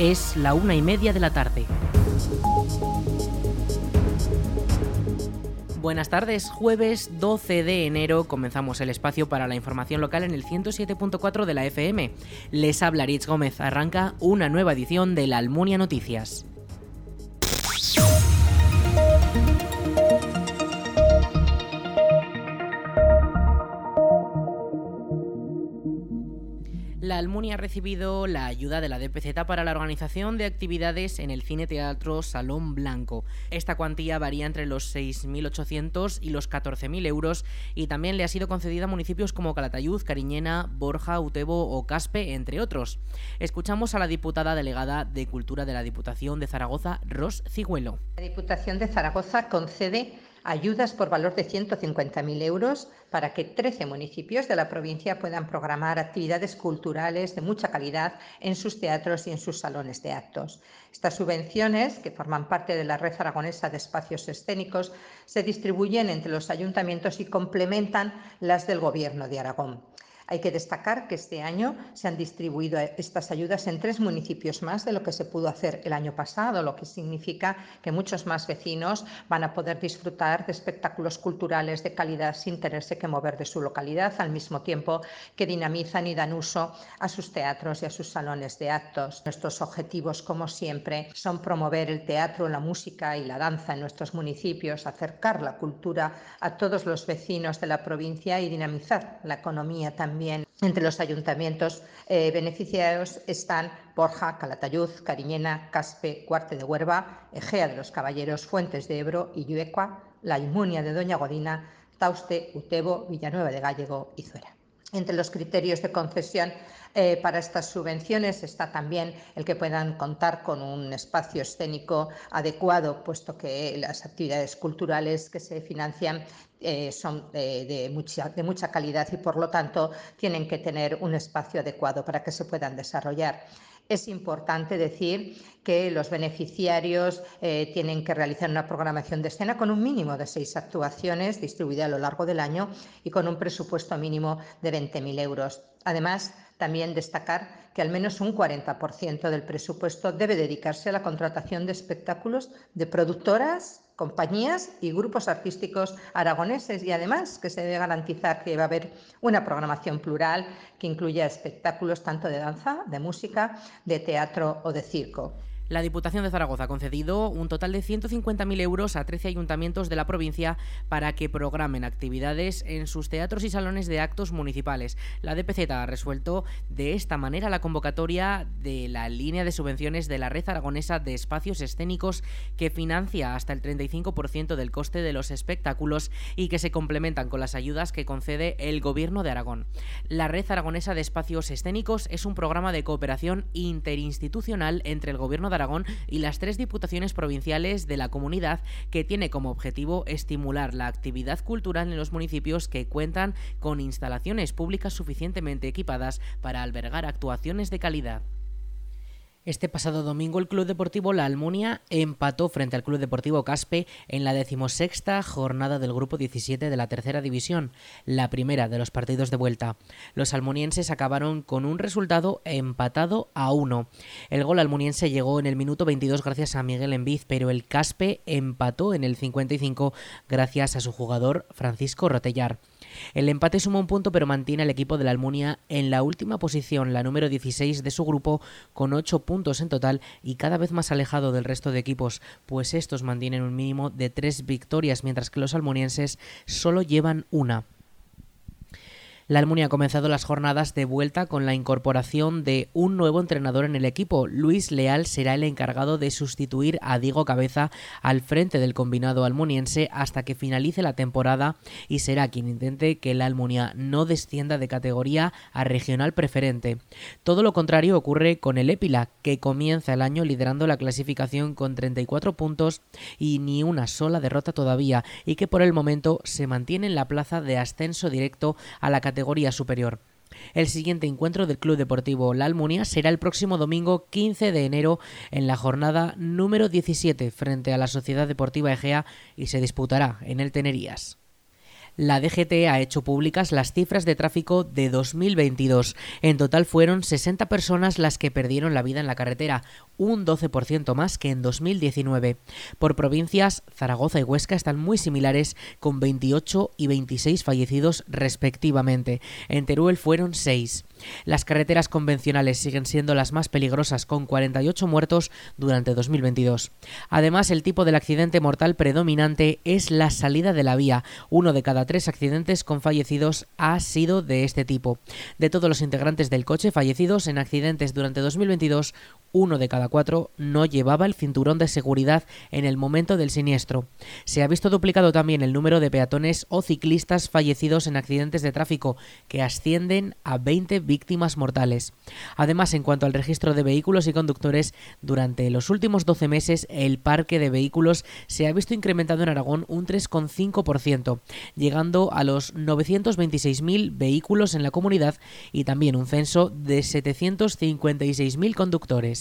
Es la una y media de la tarde. Buenas tardes, jueves 12 de enero comenzamos el espacio para la información local en el 107.4 de la FM. Les habla Rich Gómez, arranca una nueva edición de la Almunia Noticias. La Almunia ha recibido la ayuda de la DPZ para la organización de actividades en el Cine Teatro Salón Blanco. Esta cuantía varía entre los 6.800 y los 14.000 euros y también le ha sido concedida a municipios como Calatayud, Cariñena, Borja, Utebo o Caspe, entre otros. Escuchamos a la diputada delegada de Cultura de la Diputación de Zaragoza, Ros Cigüelo. La Diputación de Zaragoza concede ayudas por valor de 150.000 euros para que 13 municipios de la provincia puedan programar actividades culturales de mucha calidad en sus teatros y en sus salones de actos. Estas subvenciones, que forman parte de la red aragonesa de espacios escénicos, se distribuyen entre los ayuntamientos y complementan las del Gobierno de Aragón. Hay que destacar que este año se han distribuido estas ayudas en tres municipios más de lo que se pudo hacer el año pasado, lo que significa que muchos más vecinos van a poder disfrutar de espectáculos culturales de calidad sin tenerse que mover de su localidad, al mismo tiempo que dinamizan y dan uso a sus teatros y a sus salones de actos. Nuestros objetivos, como siempre, son promover el teatro, la música y la danza en nuestros municipios, acercar la cultura a todos los vecinos de la provincia y dinamizar la economía también entre los ayuntamientos eh, beneficiarios están Borja, Calatayud, Cariñena, Caspe, Cuarte de Huerva, Egea de los Caballeros, Fuentes de Ebro, Illuecua, La Inmunia de Doña Godina, Tauste, Utebo, Villanueva de Gallego y Zuera. Entre los criterios de concesión eh, para estas subvenciones está también el que puedan contar con un espacio escénico adecuado, puesto que las actividades culturales que se financian eh, son de, mucha, de mucha calidad y, por lo tanto, tienen que tener un espacio adecuado para que se puedan desarrollar. Es importante decir que los beneficiarios eh, tienen que realizar una programación de escena con un mínimo de seis actuaciones distribuidas a lo largo del año y con un presupuesto mínimo de 20.000 euros. Además, también destacar que al menos un 40% del presupuesto debe dedicarse a la contratación de espectáculos de productoras, compañías y grupos artísticos aragoneses y además que se debe garantizar que va a haber una programación plural que incluya espectáculos tanto de danza, de música, de teatro o de circo. La Diputación de Zaragoza ha concedido un total de 150.000 euros a 13 ayuntamientos de la provincia para que programen actividades en sus teatros y salones de actos municipales. La DPZ ha resuelto de esta manera la convocatoria de la línea de subvenciones de la Red Aragonesa de Espacios Escénicos que financia hasta el 35% del coste de los espectáculos y que se complementan con las ayudas que concede el Gobierno de Aragón. La Red Aragonesa de Espacios Escénicos es un programa de cooperación interinstitucional entre el Gobierno de Y las tres diputaciones provinciales de la comunidad que tiene como objetivo estimular la actividad cultural en los municipios que cuentan con instalaciones públicas suficientemente equipadas para albergar actuaciones de calidad. Este pasado domingo el Club Deportivo La Almunia empató frente al Club Deportivo Caspe en la decimosexta jornada del Grupo 17 de la Tercera División, la primera de los partidos de vuelta. Los almunienses acabaron con un resultado empatado a uno. El gol almuniense llegó en el minuto 22 gracias a Miguel Enviz, pero el Caspe empató en el 55 gracias a su jugador Francisco Rotellar. El empate suma un punto pero mantiene al equipo de la Almunia en la última posición, la número 16 de su grupo, con 8 puntos en total y cada vez más alejado del resto de equipos, pues estos mantienen un mínimo de 3 victorias, mientras que los almunienses solo llevan una. La Almunia ha comenzado las jornadas de vuelta con la incorporación de un nuevo entrenador en el equipo. Luis Leal será el encargado de sustituir a Diego Cabeza al frente del combinado almuniense hasta que finalice la temporada y será quien intente que la Almunia no descienda de categoría a regional preferente. Todo lo contrario ocurre con el Épila, que comienza el año liderando la clasificación con 34 puntos y ni una sola derrota todavía y que por el momento se mantiene en la plaza de ascenso directo a la categoría categoría superior. El siguiente encuentro del Club Deportivo La Almunia será el próximo domingo 15 de enero en la jornada número 17 frente a la Sociedad Deportiva Egea y se disputará en el Tenerías. La DGT ha hecho públicas las cifras de tráfico de 2022. En total fueron 60 personas las que perdieron la vida en la carretera, un 12% más que en 2019. Por provincias, Zaragoza y Huesca están muy similares, con 28 y 26 fallecidos respectivamente. En Teruel fueron 6. Las carreteras convencionales siguen siendo las más peligrosas, con 48 muertos durante 2022. Además, el tipo del accidente mortal predominante es la salida de la vía. Uno de cada tres accidentes con fallecidos ha sido de este tipo. De todos los integrantes del coche fallecidos en accidentes durante 2022, uno de cada cuatro no llevaba el cinturón de seguridad en el momento del siniestro. Se ha visto duplicado también el número de peatones o ciclistas fallecidos en accidentes de tráfico, que ascienden a 20 víctimas mortales. Además, en cuanto al registro de vehículos y conductores, durante los últimos 12 meses el parque de vehículos se ha visto incrementado en Aragón un 3,5%, llegando a los 926.000 vehículos en la comunidad y también un censo de 756.000 conductores.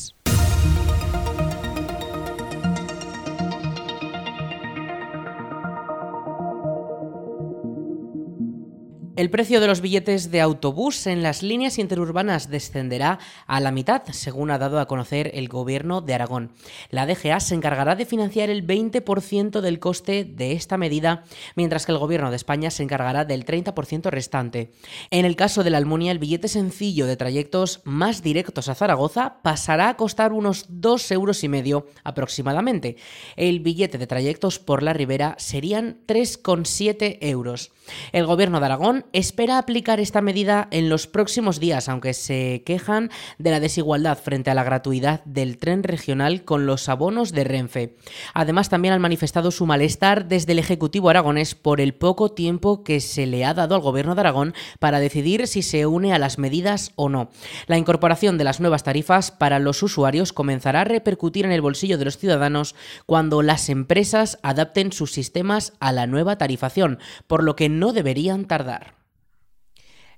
El precio de los billetes de autobús en las líneas interurbanas descenderá a la mitad, según ha dado a conocer el gobierno de Aragón. La DGA se encargará de financiar el 20% del coste de esta medida, mientras que el gobierno de España se encargará del 30% restante. En el caso de la Almunia, el billete sencillo de trayectos más directos a Zaragoza pasará a costar unos 2 euros y medio aproximadamente. El billete de trayectos por la Ribera serían 3,7 euros. El gobierno de Aragón espera aplicar esta medida en los próximos días, aunque se quejan de la desigualdad frente a la gratuidad del tren regional con los abonos de Renfe. Además, también han manifestado su malestar desde el Ejecutivo aragonés por el poco tiempo que se le ha dado al gobierno de Aragón para decidir si se une a las medidas o no. La incorporación de las nuevas tarifas para los usuarios comenzará a repercutir en el bolsillo de los ciudadanos cuando las empresas adapten sus sistemas a la nueva tarifación, por lo que no deberían tardar.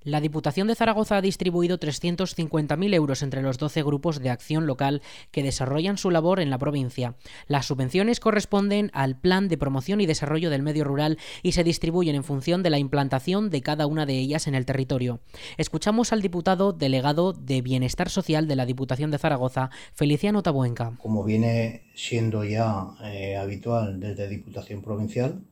La Diputación de Zaragoza ha distribuido 350.000 euros entre los 12 grupos de acción local que desarrollan su labor en la provincia. Las subvenciones corresponden al Plan de Promoción y Desarrollo del Medio Rural y se distribuyen en función de la implantación de cada una de ellas en el territorio. Escuchamos al diputado delegado de Bienestar Social de la Diputación de Zaragoza, Feliciano Tabuenca. Como viene siendo ya eh, habitual desde Diputación Provincial,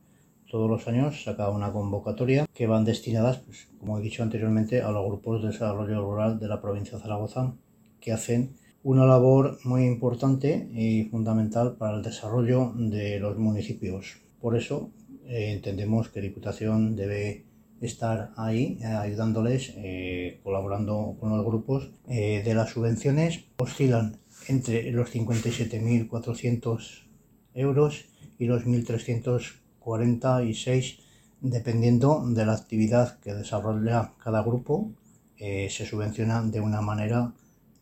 todos los años saca una convocatoria que van destinadas, pues, como he dicho anteriormente, a los grupos de desarrollo rural de la provincia de Zaragoza, que hacen una labor muy importante y fundamental para el desarrollo de los municipios. Por eso eh, entendemos que Diputación debe estar ahí eh, ayudándoles, eh, colaborando con los grupos de las subvenciones. Oscilan entre los 57.400 euros y los 1.300 46 dependiendo de la actividad que desarrolla cada grupo eh, se subvenciona de una manera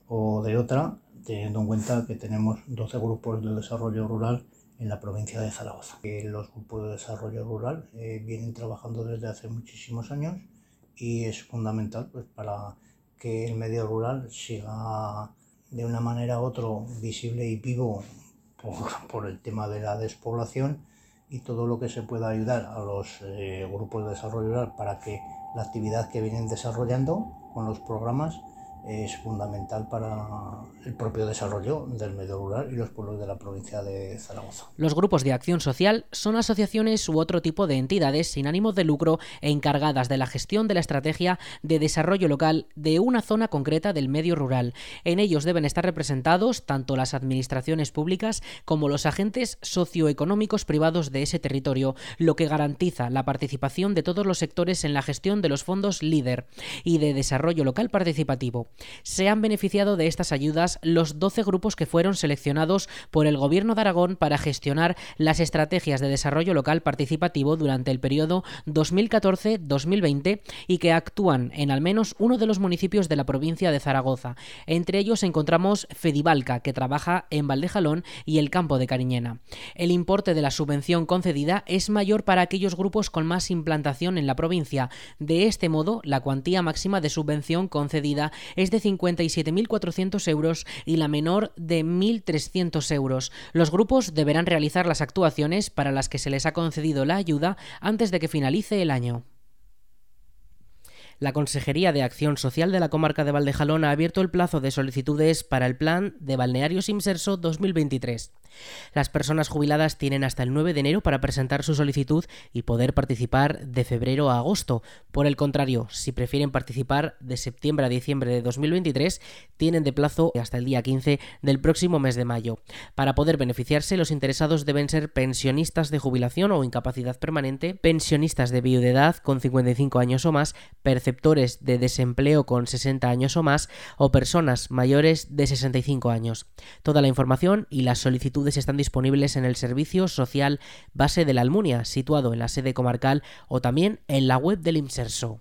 o de otra teniendo en cuenta que tenemos 12 grupos de desarrollo rural en la provincia de Zaragoza. Eh, los grupos de desarrollo rural eh, vienen trabajando desde hace muchísimos años y es fundamental pues, para que el medio rural siga de una manera u otra visible y vivo por el tema de la despoblación y todo lo que se pueda ayudar a los eh, grupos de desarrollo rural para que la actividad que vienen desarrollando con los programas es fundamental para el propio desarrollo del medio rural y los pueblos de la provincia de Zaragoza. Los grupos de acción social son asociaciones u otro tipo de entidades sin ánimo de lucro e encargadas de la gestión de la estrategia de desarrollo local de una zona concreta del medio rural. En ellos deben estar representados tanto las administraciones públicas como los agentes socioeconómicos privados de ese territorio, lo que garantiza la participación de todos los sectores en la gestión de los fondos LEADER y de desarrollo local participativo. Se han beneficiado de estas ayudas los 12 grupos que fueron seleccionados por el Gobierno de Aragón para gestionar las estrategias de desarrollo local participativo durante el periodo 2014-2020 y que actúan en al menos uno de los municipios de la provincia de Zaragoza. Entre ellos encontramos Fedivalca, que trabaja en Valdejalón y el campo de Cariñena. El importe de la subvención concedida es mayor para aquellos grupos con más implantación en la provincia. De este modo, la cuantía máxima de subvención concedida es de 57.400 euros y la menor de 1.300 euros. Los grupos deberán realizar las actuaciones para las que se les ha concedido la ayuda antes de que finalice el año. La Consejería de Acción Social de la Comarca de Valdejalón ha abierto el plazo de solicitudes para el Plan de Balnearios Inserso 2023. Las personas jubiladas tienen hasta el 9 de enero para presentar su solicitud y poder participar de febrero a agosto. Por el contrario, si prefieren participar de septiembre a diciembre de 2023, tienen de plazo hasta el día 15 del próximo mes de mayo. Para poder beneficiarse, los interesados deben ser pensionistas de jubilación o incapacidad permanente, pensionistas de viudedad con 55 años o más, perceptores de desempleo con 60 años o más o personas mayores de 65 años. Toda la información y las están disponibles en el Servicio Social Base de la Almunia, situado en la sede comarcal o también en la web del IMSERSO.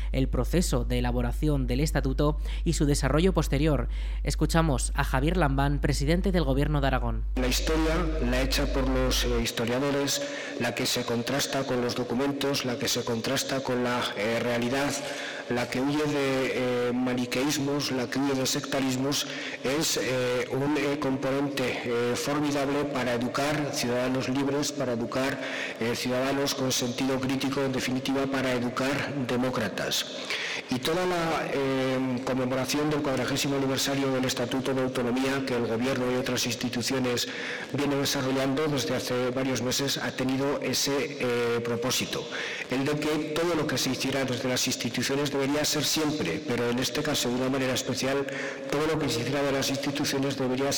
el proceso de elaboración del estatuto y su desarrollo posterior. Escuchamos a Javier Lambán, presidente del Gobierno de Aragón. La historia, la hecha por los eh, historiadores, la que se contrasta con los documentos, la que se contrasta con la eh, realidad, la que huye de eh, maniqueísmos, la que huye de sectarismos, es un componente formidable para educar ciudadanos libres, para educar ciudadanos con sentido crítico, en definitiva, para educar demócratas. Y toda la eh, conmemoración del cuadragésimo aniversario del Estatuto de Autonomía que el Gobierno y otras instituciones vienen desarrollando desde hace varios meses ha tenido ese eh, propósito, el de que todo lo que se hiciera desde las instituciones debería ser siempre, pero en este caso de una manera especial, todo lo que se hiciera de las instituciones debería,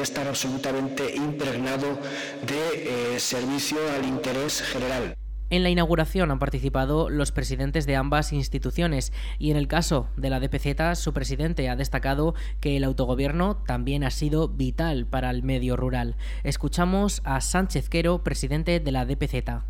estar absolutamente impregnado de eh, servicio al interés general. En la inauguración han participado los presidentes de ambas instituciones y en el caso de la DPZ su presidente ha destacado que el autogobierno también ha sido vital para el medio rural. Escuchamos a Sánchez Quero, presidente de la DPZ.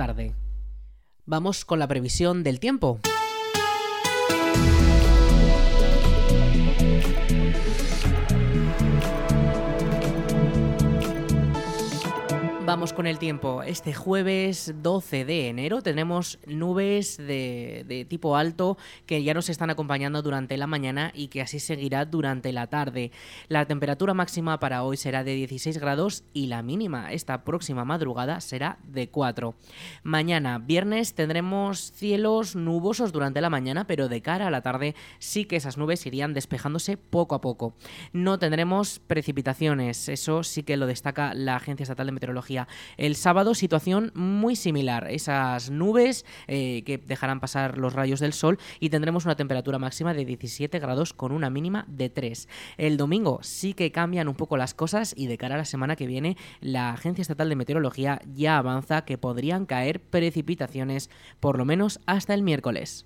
Vamos con la previsión del tiempo. Con el tiempo. Este jueves 12 de enero tenemos nubes de, tipo alto que ya nos están acompañando durante la mañana y que así seguirá durante la tarde. La temperatura máxima para hoy será de 16 grados y la mínima esta próxima madrugada será de 4. Mañana, viernes, tendremos cielos nubosos durante la mañana, pero de cara a la tarde sí que esas nubes irían despejándose poco a poco. No tendremos precipitaciones, eso sí que lo destaca la Agencia Estatal de Meteorología. El sábado situación muy similar, esas nubes eh, que dejarán pasar los rayos del sol y tendremos una temperatura máxima de 17 grados con una mínima de 3. El domingo sí que cambian un poco las cosas y de cara a la semana que viene la Agencia Estatal de Meteorología ya avanza que podrían caer precipitaciones por lo menos hasta el miércoles.